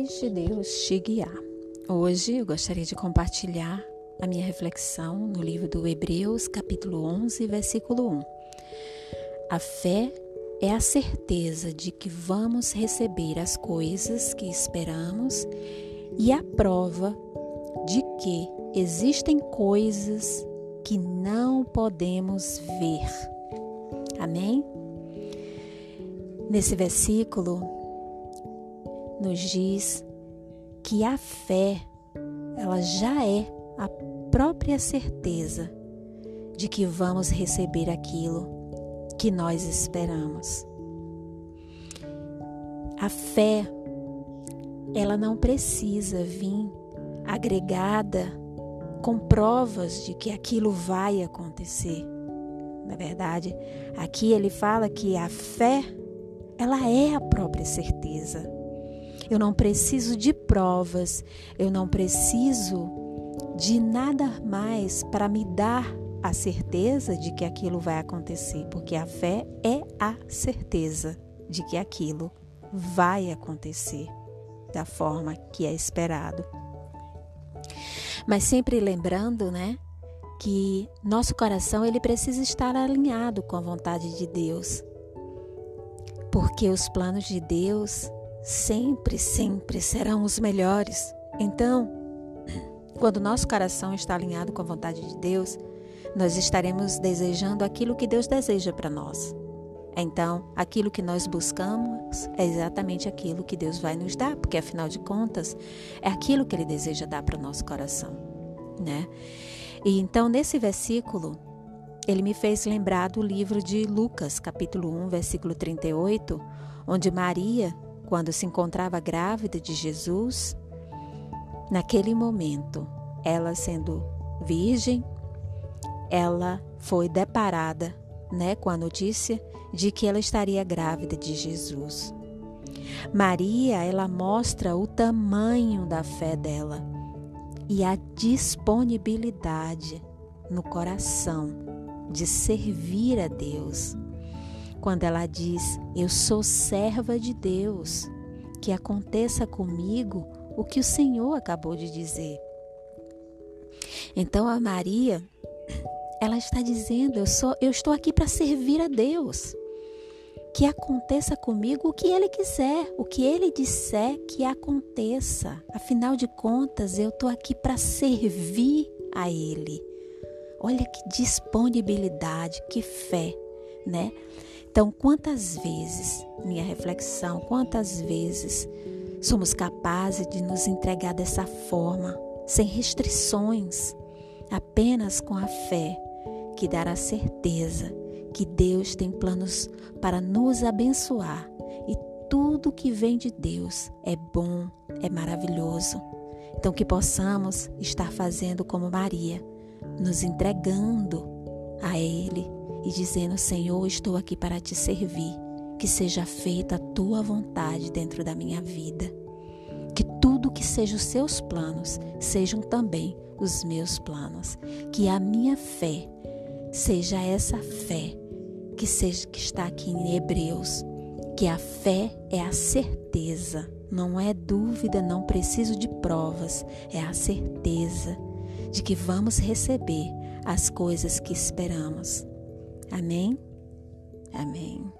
Deixe Deus te guiar. Hoje eu gostaria de compartilhar a minha reflexão no livro do Hebreus, capítulo 11, versículo 1. A fé é a certeza de que vamos receber as coisas que esperamos e a prova de que existem coisas que não podemos ver. Amém? Nesse versículo, nos diz que a fé, ela já é a própria certeza de que vamos receber aquilo que nós esperamos. A fé, ela não precisa vir agregada com provas de que aquilo vai acontecer. Na verdade, aqui ele fala que a fé, ela é a própria certeza. Eu não preciso de provas, eu não preciso de nada mais para me dar a certeza de que aquilo vai acontecer, porque a fé é a certeza de que aquilo vai acontecer da forma que é esperado. Mas sempre lembrando, né, que nosso coração ele precisa estar alinhado com a vontade de Deus. Porque os planos de Deus sempre, sempre serão os melhores. Então, quando nosso coração está alinhado com a vontade de Deus, nós estaremos desejando aquilo que Deus deseja para nós. Então, aquilo que nós buscamos é exatamente aquilo que Deus vai nos dar, porque afinal de contas, é aquilo que ele deseja dar para o nosso coração, né? E então nesse versículo, ele me fez lembrar do livro de Lucas, capítulo 1, versículo 38, onde Maria quando se encontrava grávida de Jesus, naquele momento, ela sendo virgem, ela foi deparada, né, com a notícia de que ela estaria grávida de Jesus. Maria, ela mostra o tamanho da fé dela e a disponibilidade no coração de servir a Deus quando ela diz: Eu sou serva de Deus, que aconteça comigo o que o Senhor acabou de dizer. Então a Maria, ela está dizendo: Eu sou, eu estou aqui para servir a Deus. Que aconteça comigo o que ele quiser, o que ele disser que aconteça. Afinal de contas, eu estou aqui para servir a ele. Olha que disponibilidade, que fé, né? Então, quantas vezes, minha reflexão, quantas vezes somos capazes de nos entregar dessa forma, sem restrições, apenas com a fé que dará certeza que Deus tem planos para nos abençoar e tudo que vem de Deus é bom, é maravilhoso. Então, que possamos estar fazendo como Maria, nos entregando a Ele e dizendo: Senhor, estou aqui para te servir. Que seja feita a tua vontade dentro da minha vida. Que tudo que seja os seus planos sejam também os meus planos. Que a minha fé seja essa fé que seja que está aqui em Hebreus, que a fé é a certeza, não é dúvida, não preciso de provas, é a certeza de que vamos receber as coisas que esperamos. Amém? Amém.